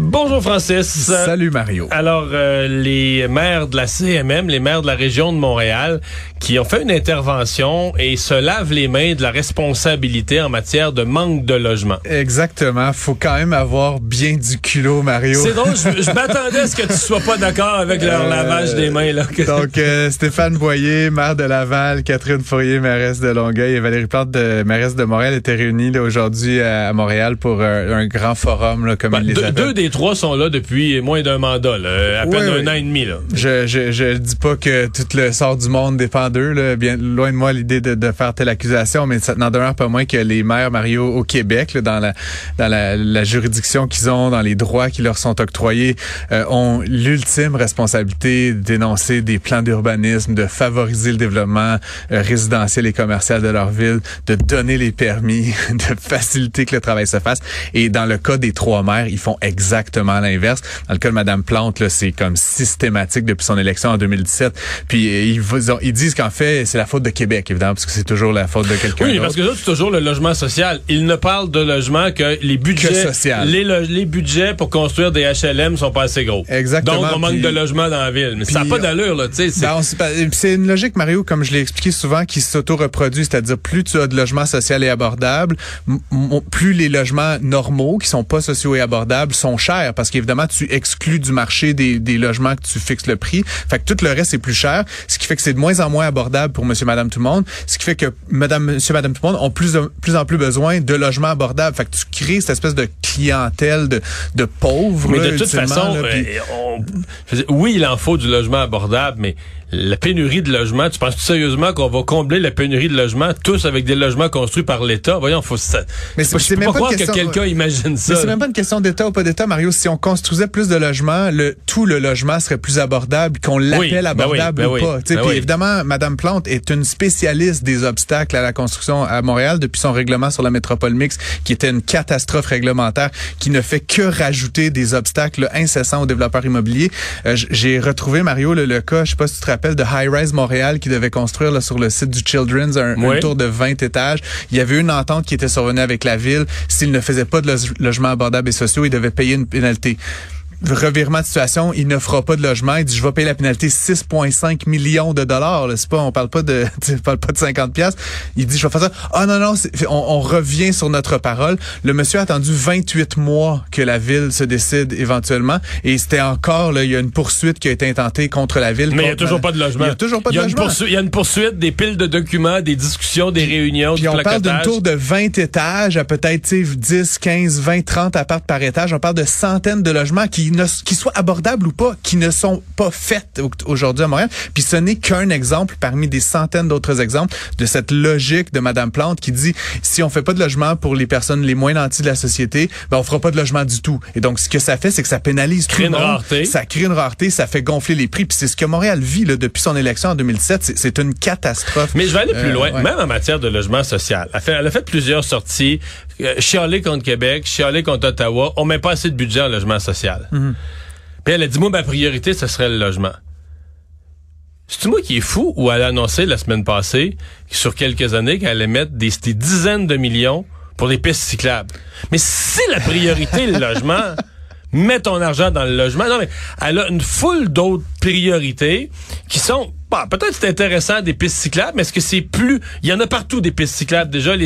Bonjour Francis. Salut Mario. Alors, euh, les maires de la CMM, les maires de la région de Montréal, qui ont fait une intervention et se lavent les mains de la responsabilité en matière de manque de logement. Exactement. Faut quand même avoir bien du culot, Mario. C'est drôle, je, je m'attendais à ce que tu sois pas d'accord avec leur Euh, lavage des mains. Là. Donc, euh, Stéphane Boyer, maire de Laval, Catherine Fourier, mairesse de Longueuil et Valérie Plante, de, mairesse de Montréal, étaient réunis là, aujourd'hui à, Montréal pour un grand forum, là, comme Ben, ils les deux, appellent. deux des trois sont là depuis moins d'un mandat, là, à peine un an et demi. Là. Je, je, je dis pas que tout le sort du monde dépend d'eux. Là. Bien loin de moi l'idée de, de faire telle accusation, mais ça n'en demeure pas moins que les maires Mario au Québec, là, dans la dans la, la juridiction qu'ils ont, dans les droits qui leur sont octroyés, euh, ont l'ultime responsabilité dénoncer des plans d'urbanisme, de favoriser le développement euh, résidentiel et commercial de leur ville, de donner les permis, de faciliter que le travail se fasse. Et dans le cas des trois maires, ils font exactement l'inverse. Dans le cas de Madame Plante, là, c'est comme systématique depuis son élection en 2017. Puis euh, ils, disent qu'en fait, c'est la faute de Québec, évidemment, parce que c'est toujours la faute de quelqu'un Oui, parce que c'est toujours le logement social. Ils ne parlent de logement que les budgets. Que social. Les, budgets pour construire des HLM sont pas assez gros. Exactement, Donc, on manque de logement dans la ville. Mais ça n'a pas d'allure, là, tu sais. c'est- Ben, c'est une logique, Mario, comme je l'ai expliqué souvent, qui s'auto-reproduit, c'est-à-dire plus tu as de logements sociaux et abordables, plus les logements normaux, qui sont pas sociaux et abordables, sont parce qu'évidemment, tu exclus du marché des, des logements que tu fixes le prix. Fait que tout le reste est plus cher, ce qui fait que c'est de moins en moins abordable pour monsieur, madame, tout le monde, ce qui fait que madame, monsieur, madame, tout le monde ont plus, de- plus en plus besoin de logements abordables. Fait que tu crées cette espèce de clientèle de, de pauvres. mais là, de toute façon, là, euh, on- oui, il en faut du logement abordable, mais la pénurie de logements, tu penses sérieusement qu'on va combler la pénurie de logements tous avec des logements construits par l'État? Voyons, faut ça. Mais c'est- même pas croire une que question- quelqu'un imagine ça. Mais c'est même pas une question d'État ou pas d'État, Mario. Si on construisait plus de logements, le tout le logement serait plus abordable, qu'on l'appelle ben abordable oui, ben ou pas. Ben oui. évidemment, Madame Plante est une spécialiste des obstacles à la construction à Montréal depuis son règlement sur la métropole mixte, qui était une catastrophe réglementaire, qui ne fait que rajouter des obstacles incessants aux développeurs immobiliers. Euh, J'ai retrouvé Mario le, le cas, je sais pas si tu te rappelles, de High Rise Montréal qui devait construire là, sur le site du Children's un, un Oui. tour de 20 étages. Il y avait une entente qui était survenue avec la ville. S'il ne faisait pas de lo- logements abordables et sociaux, il devait payer une pénalité. Revirement de situation, il ne fera pas de logement. Il dit, je vais payer la pénalité 6,5 millions de dollars. C'est pas, on parle pas de, on parle pas de 50 pièces. Il dit, je vais faire ça. Ah non, non, on, on revient sur notre parole. Le monsieur a attendu 28 mois que la ville se décide éventuellement. Et c'était encore, là, il y a une poursuite qui a été intentée contre la ville. Mais il n'y a toujours pas de logement. Il y a toujours pas de logement. Il y a une poursuite, des piles de documents, des discussions, des réunions, Puis du on parle d'une tour de 20 étages à peut-être tu sais, 10, 15, 20, 30 apparts par étage. On parle de centaines de logements qui ne qui soient abordables ou pas, qui ne sont pas faits au- aujourd'hui à Montréal. Puis ce n'est qu'un exemple parmi des centaines d'autres exemples de cette logique de Madame Plante qui dit si on fait pas de logement pour les personnes les moins nantis de la société, ben on fera pas de logement du tout. Et donc ce que ça fait, c'est que ça pénalise tout Crée le une monde. rareté. Ça crée une rareté, ça fait gonfler les prix. Puis c'est ce que Montréal vit là, depuis son élection en 2007. C'est- une catastrophe. Mais je vais aller plus Euh, loin, ouais. même en matière de logement social. Elle a fait, elle a fait plusieurs sorties, euh, chialé contre Québec, chialé contre Ottawa. On met pas assez de budget en logement social. Mhm. Puis elle a dit, moi, ma priorité, ce serait le logement. C'est moi qui est fou ou elle a annoncé la semaine passée, sur quelques années, qu'elle allait mettre des, des dizaines de millions pour des pistes cyclables? Mais si la priorité est le logement, mets ton argent dans le logement. Non, mais elle a une foule d'autres priorités qui sont Bon, peut-être c'est intéressant des pistes cyclables, mais est-ce que c'est plus... Il y en a partout des pistes cyclables déjà. Les...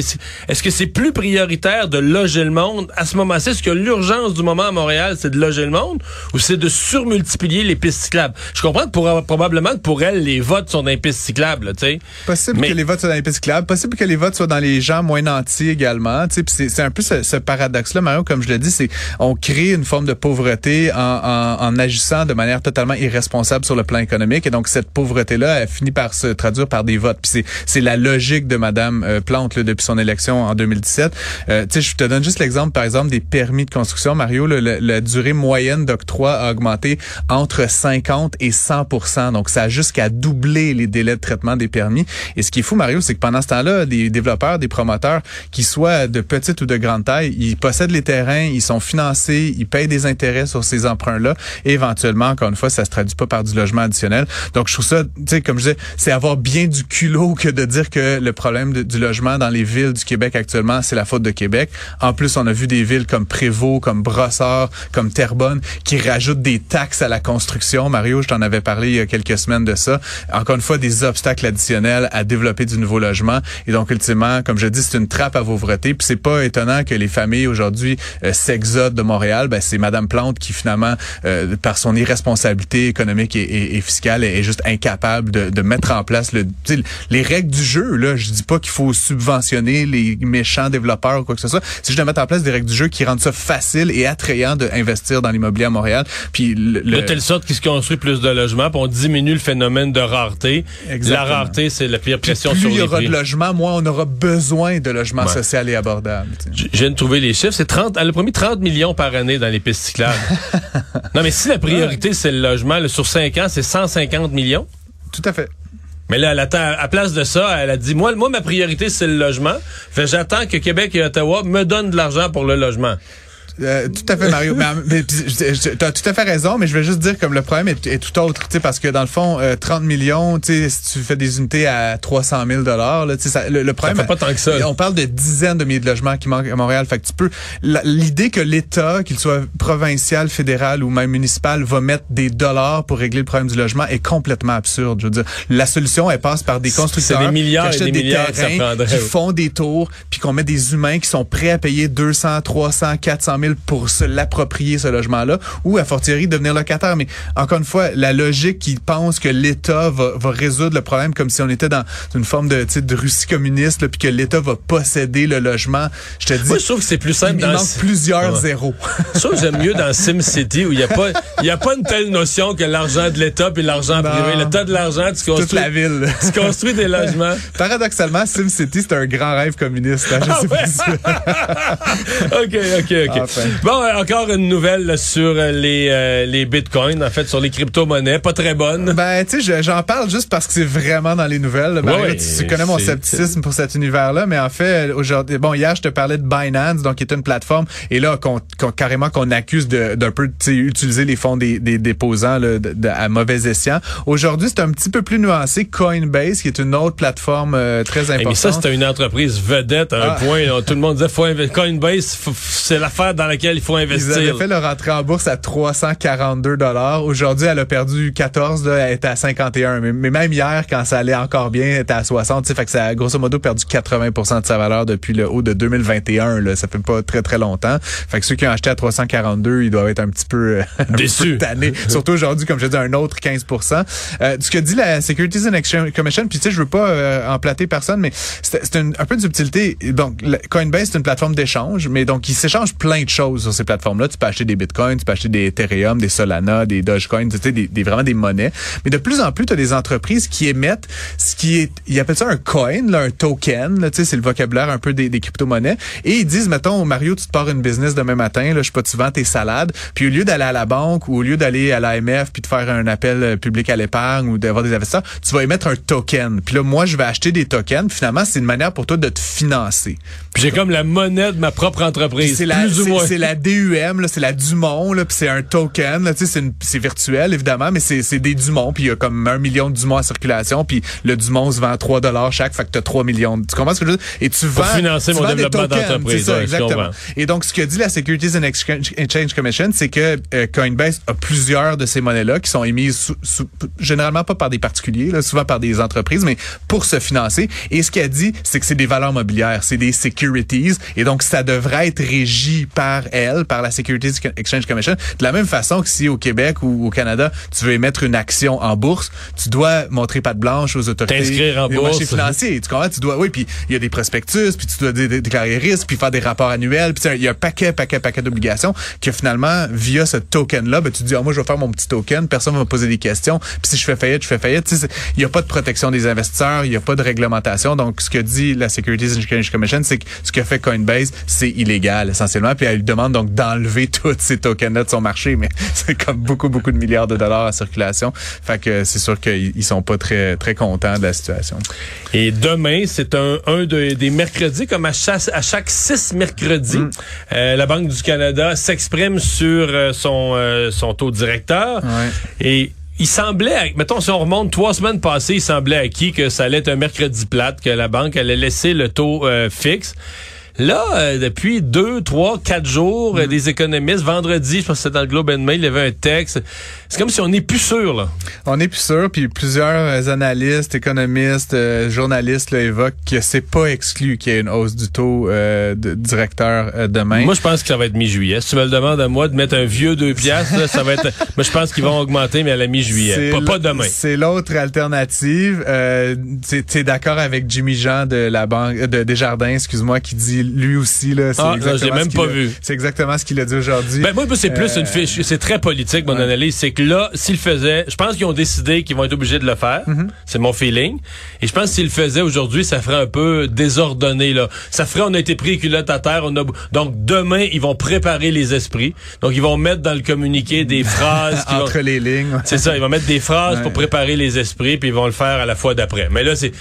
Est-ce que c'est plus prioritaire de loger le monde à ce moment-ci? Est-ce que l'urgence du moment à Montréal, c'est de loger le monde ou c'est de surmultiplier les pistes cyclables? Je comprends que pour, probablement que pour elle, les votes sont dans les pistes cyclables, sais. Possible Mais- que les votes soient dans les pistes cyclables, possible que les votes soient dans les gens moins nantis également. C'est c'est un peu ce, ce paradoxe-là, Mario, comme je le dis, c'est on crée une forme de pauvreté en, en, en agissant de manière totalement irresponsable sur le plan économique. Et donc, cette pauvreté volonté-là, elle finit par se traduire par des votes. Puis c'est la logique de Madame euh, Plante là, depuis son élection en 2017. Euh, tu sais, je te donne juste l'exemple, par exemple, des permis de construction. Mario, la durée moyenne d'octroi a augmenté entre 50 et 100% Donc, ça a jusqu'à doubler les délais de traitement des permis. Et ce qui est fou, Mario, c'est que pendant ce temps-là, des développeurs, des promoteurs, qui soient de petite ou de grande taille, ils possèdent les terrains, ils sont financés, ils payent des intérêts sur ces emprunts-là. Et éventuellement, encore une fois, ça se traduit pas par du logement additionnel. Donc, je trouve ça, sais, comme je disais, c'est avoir bien du culot que de dire que le problème du logement dans les villes du Québec actuellement, c'est la faute de Québec. En plus, on a vu des villes comme Prévost, comme Brossard, comme Terrebonne, qui rajoutent des taxes à la construction. Mario, je t'en avais parlé il y a quelques semaines de ça. Encore une fois, des obstacles additionnels à développer du nouveau logement. Et donc, ultimement, comme je dis, c'est une trappe à pauvreté. Puis c'est pas étonnant que les familles aujourd'hui euh, s'exodent de Montréal. Ben, c'est Madame Plante qui finalement, euh, par son irresponsabilité économique et, et, fiscale, est, juste incapable de, de, mettre en place le, les règles du jeu. Là, je dis pas qu'il faut subventionner les méchants développeurs ou quoi que ce soit. C'est juste de mettre en place des règles du jeu qui rendent ça facile et attrayant d'investir dans l'immobilier à Montréal. Puis le, de telle sorte qu'il se construit plus de logements, puis on diminue le phénomène de rareté. Exactement. La rareté, c'est la pire pression plus sur les il y aura de logements, moins on aura besoin de logements social et abordable. Je viens de trouver les chiffres. C'est 30, elle a promis 30 millions par année dans les pistes cyclables. non, mais si la priorité, c'est le logement, sur 5 ans, c'est 150 millions? Tout à fait. Mais là, elle attend, à place de ça, elle a dit, moi, moi, ma priorité, c'est le logement. Fait, j'attends que Québec et Ottawa me donnent de l'argent pour le logement. Euh, tout à fait, Mario. mais, tu as tout à fait raison, mais je vais juste dire comme le problème est, tout autre, tu sais, parce que dans le fond, 30 euh, millions, tu sais, si tu fais des unités à 300 000 dollars, tu sais, le, le, problème. Ça fait pas tant que ça. On parle de dizaines de milliers de logements qui manquent à Montréal. Fait que tu peux, l'idée que l'État, qu'il soit provincial, fédéral ou même municipal, va mettre des dollars pour régler le problème du logement est complètement absurde. Je veux dire, la solution, elle passe par des constructeurs des milliards qui achètent des, milliards terrains, qui font des tours, puis qu'on met des humains qui sont prêts à payer 200, 300, 400 000 pour se l'approprier ce logement-là ou à fortiori devenir locataire. Mais encore une fois, la logique qui pense que l'État va, va résoudre le problème comme si on était dans une forme de, de Russie communiste, puis que l'État va posséder le logement. Je te dis, Moi, je trouve que c'est plus simple. Il, dans manque plusieurs zéros. Je trouve que j'aime mieux dans SimCity où il n'y a pas, y a pas une telle notion que l'argent de l'État puis l'argent privé. L'État de l'argent, tu construis toute la ville. Tu construis des logements. Paradoxalement, SimCity c'est un grand rêve communiste. Hein, je ah sais ok, ok, ok. Bon, euh, encore une nouvelle sur euh, les, euh, les bitcoins, en fait, sur les crypto-monnaies. Pas très bonne. Ben, tu sais, j'en parle juste parce que c'est vraiment dans les nouvelles. Ben, tu, connais mon scepticisme pour cet univers-là, mais en fait, aujourd'hui, bon, hier, je te parlais de Binance, donc qui est une plateforme, et là, qu'on, carrément qu'on accuse d'un peu, tu utiliser les fonds des, des déposants là, de, à mauvais escient. Aujourd'hui, c'est un petit peu plus nuancé. Coinbase, qui est une autre plateforme très importante. mais ça, c'était une entreprise vedette à un ah. point. tout le monde disait, faut Coinbase, c'est l'affaire dans laquelle il faut investir. Ils avaient fait leur entrée en bourse à 342 dollars. Aujourd'hui, elle a perdu 14, là, elle était à 51. Mais, même hier, quand ça allait encore bien, elle était à 60. Fait que ça a grosso modo perdu 80 de sa valeur depuis le haut de 2021. Là. Ça fait pas très très longtemps. Fait que ceux qui ont acheté à 342, ils doivent être un petit peu, déçus. Surtout aujourd'hui, comme je dis, un autre 15 euh, Ce que dit la Securities and Exchange Commission, puis tu sais, je veux pas euh, emplater personne, mais c'est un, un peu de subtilité. Donc, Coinbase, c'est une plateforme d'échange, mais donc, ils s'échangent plein de choses sur ces plateformes-là. Tu peux acheter des bitcoins, tu peux acheter des Ethereum, des Solana, des Dogecoin, tu sais, des, des, vraiment des monnaies. Mais de plus en plus, tu as des entreprises qui émettent ce qui est, ils appellent ça un coin, là, un token, là, tu sais, c'est le vocabulaire un peu des, des crypto-monnaies. Et ils disent, mettons, Mario, tu te pars une business demain matin, là, je sais pas, tu vends tes salades, puis au lieu d'aller à la banque ou au lieu d'aller à l'AMF puis de faire un appel euh, public à l'épargne ou d'avoir des investisseurs, tu vas émettre un token. Puis là, moi, je vais acheter des tokens. Finalement, c'est une manière pour toi de te financer. Puis j'ai comme la monnaie de ma propre entreprise. C'est la, c'est la DUM, c'est la Dumont, là, puis c'est un token, c'est virtuel évidemment, mais c'est des Dumont, puis il y a comme un million de Dumont en circulation, puis le Dumont se vend à 3 dollars chaque, fait que t'as 3 millions. Tu comprends ce que je veux dire? Et tu Pour vends, financer mon développement d'entreprise. exactement. Et donc, ce que dit la Securities and Exchange Commission, c'est que euh, Coinbase a plusieurs de ces monnaies-là qui sont émises sous, généralement pas par des particuliers, là, souvent par des entreprises, mais pour se financer. Et ce qu'elle dit, c'est que c'est des valeurs mobilières, c'est des securities, et donc ça devrait être régi par par elle, par la Securities Exchange Commission. De la même façon que si au Québec ou au Canada, tu veux émettre une action en bourse, tu dois montrer patte blanche aux autorités T'inscrire en bourse. marchés financiers. Tu comprends? Tu dois, oui, puis il y a des prospectus, puis tu dois dé- dé- déclarer risque, puis faire des rapports annuels, puis il y a un paquet, paquet, paquet d'obligations que finalement, via ce token-là, ben, tu te dis, ah, moi, je vais faire mon petit token, personne va me poser des questions, puis si je fais faillite, je fais faillite. Il n'y a pas de protection des investisseurs, il n'y a pas de réglementation. Donc, ce que dit la Securities Exchange Commission, c'est que ce que fait Coinbase, c'est illégal, essentiellement, puis elle lui demande donc d'enlever tous ces tokens-là de son marché, mais c'est comme beaucoup, beaucoup de milliards de dollars en circulation. Fait que c'est sûr qu'ils ils sont pas très, très contents de la situation. Et demain, c'est un, un de- des mercredis, comme à chaque, à chaque six mercredis, Mm. euh, la Banque du Canada s'exprime sur euh, son, euh, son taux directeur. Ouais. Et il semblait, mettons, si on remonte trois semaines passées, il semblait acquis que ça allait être un mercredi plate, que la banque allait laisser le taux euh, fixe. Là, euh, depuis deux, trois, quatre jours, Mm. euh, des économistes, vendredi, je pense que c'était dans le Globe and Mail, il y avait un texte. C'est comme si on n'est plus sûr, là. On est plus sûr, puis plusieurs analystes, économistes, euh, journalistes là, évoquent que c'est pas exclu qu'il y ait une hausse du taux euh, de directeur euh, demain. Moi, je pense que ça va être mi-juillet. Si tu me le demandes à moi de mettre un vieux deux piastres, là, ça va être. Moi, je pense qu'ils vont augmenter, mais à la mi-juillet. Pas, demain. C'est l'autre alternative. Euh, tu es d'accord avec Jimmy Jean de la banque de Desjardins, excuse-moi, qui dit lui aussi là. C'est Ah, l'ai même ce pas a- vu. C'est exactement ce qu'il a dit aujourd'hui. Ben, moi, c'est plus Euh, une fiche. C'est très politique, mon ouais. analyse. C'est que là, s'ils le faisaient, je pense qu'ils ont décidé qu'ils vont être obligés de le faire. Mm-hmm. C'est mon feeling. Et je pense le faisaient aujourd'hui, ça ferait un peu désordonné, là. Ça ferait, on a été pris culotte à terre. On a... Donc, demain, ils vont préparer les esprits. Donc, ils vont mettre dans le communiqué des phrases qui vont- entre les lignes. C'est ça, ils vont mettre des phrases Ouais. pour préparer les esprits, puis ils vont le faire à la fois d'après. Mais là, c'est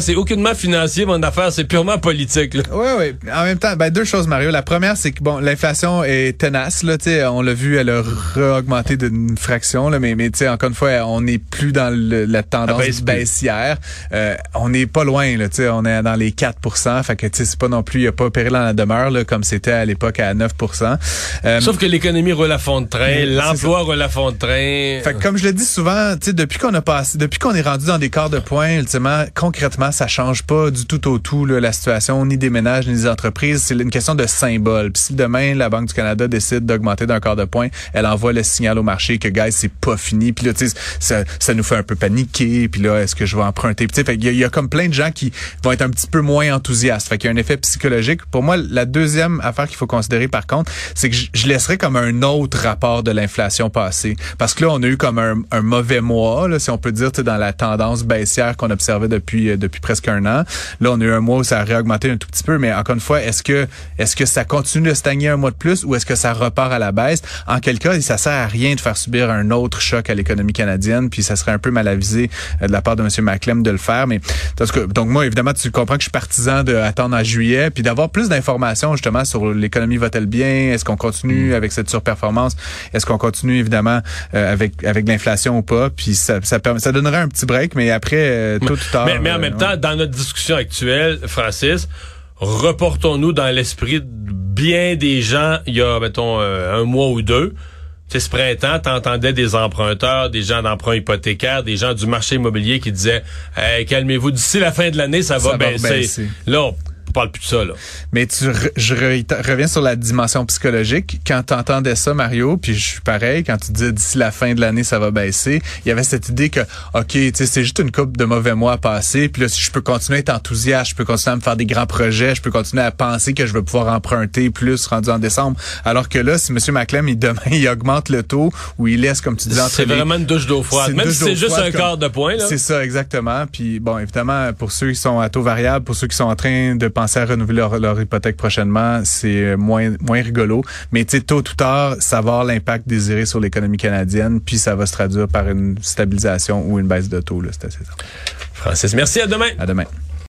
c'est aucunement financier, mon affaire, c'est purement politique. Là. Oui, oui. En même temps, ben, deux choses, Mario. La première, c'est que bon, l'inflation est tenace. Là, tu sais, on l'a vu, elle a re-augmenté d'une fraction. Là, mais, mais tu sais, encore une fois, on n'est plus dans le- la tendance baisse baissière. Euh, on n'est pas loin. Là, tu sais, on est dans les 4 Fait que tu sais, c'est pas non plus, il n'y a pas péril dans la demeure là, comme c'était à l'époque à 9% Euh, Sauf que l'économie roule à fond de train, l'emploi roule à fond de train. Fait que comme je le dis souvent, tu sais, depuis qu'on a passé, depuis qu'on est rendu dans des quarts de point, ultimement, concrètement, ça change pas du tout au tout là, la situation, ni des ménages, ni des C'est une question de symbole. Puis si demain la Banque du Canada décide d'augmenter d'un quart de point, elle envoie le signal au marché que guys, c'est pas fini. Puis là, tu sais, ça, ça nous fait un peu paniquer. Puis là, est-ce que je vais emprunter? Puis, qu'il y, il y a comme plein de gens qui vont être un petit peu moins enthousiastes. Fait qu'il y a un effet psychologique. Pour moi, la deuxième affaire qu'il faut considérer par contre, c'est que je, je laisserais comme un autre rapport de l'inflation passée. Parce que là, on a eu comme un, un mauvais mois, là, si on peut dire, dans la tendance baissière qu'on observait depuis euh, depuis presque un an. Là, on a eu un mois où ça a réaugmenté un tout petit peu, mais encore une fois, est-ce que est-ce que ça continue de stagner un mois de plus ou est-ce que ça repart à la baisse? En quel cas, ça sert à rien de faire subir un autre choc à l'économie canadienne, puis ça serait un peu mal avisé euh, de la part de M. Maclem de le faire. Mais tout cas, donc moi, évidemment, tu comprends que je suis partisan d'attendre en juillet, puis d'avoir plus d'informations justement sur l'économie va-t-elle bien? Est-ce qu'on continue avec cette surperformance? Est-ce qu'on continue évidemment euh, avec avec l'inflation ou pas? Puis ça, ça, permet- ça donnerait un petit break, mais après, euh, ou tard. mais, mais en euh, même ouais. temps, dans notre discussion actuelle, Francis, reportons-nous dans l'esprit de bien des gens il y a, mettons, euh, un mois ou deux. Sais, ce printemps, t'entendais des emprunteurs, des gens d'emprunt hypothécaire, des gens du marché immobilier qui disaient Hey, calmez-vous, d'ici la fin de l'année, ça, Ça va va baisser. baisser. Là, on parle plus de ça, là. Mais tu, re- je re- reviens sur la dimension psychologique. Quand tu entendais ça, Mario, puis je suis pareil, quand tu disais d'ici la fin de l'année, ça va baisser, il y avait cette idée que, OK, tu sais, c'est juste une coupe de mauvais mois à passer, puis là, si je peux continuer à être enthousiaste, je peux continuer à me faire des grands projets, je peux continuer à penser que je vais pouvoir emprunter plus rendu en décembre. Alors que là, si M. Maclem, il, demain, il augmente le taux, ou il laisse, comme tu disais, entre C'est vraiment une douche d'eau froide. Même si c'est juste froide un comme- quart de point, là. C'est ça, exactement. Puis bon, évidemment, pour ceux qui sont à taux variable, pour ceux qui sont en train de penser à renouveler leur, leur hypothèque prochainement, c'est moins moins rigolo. Mais tu sais, tôt ou tard, ça va avoir l'impact désiré sur l'économie canadienne, puis ça va se traduire par une stabilisation ou une baisse de taux. là. C'est assez ça. Francis, merci, à demain. À demain.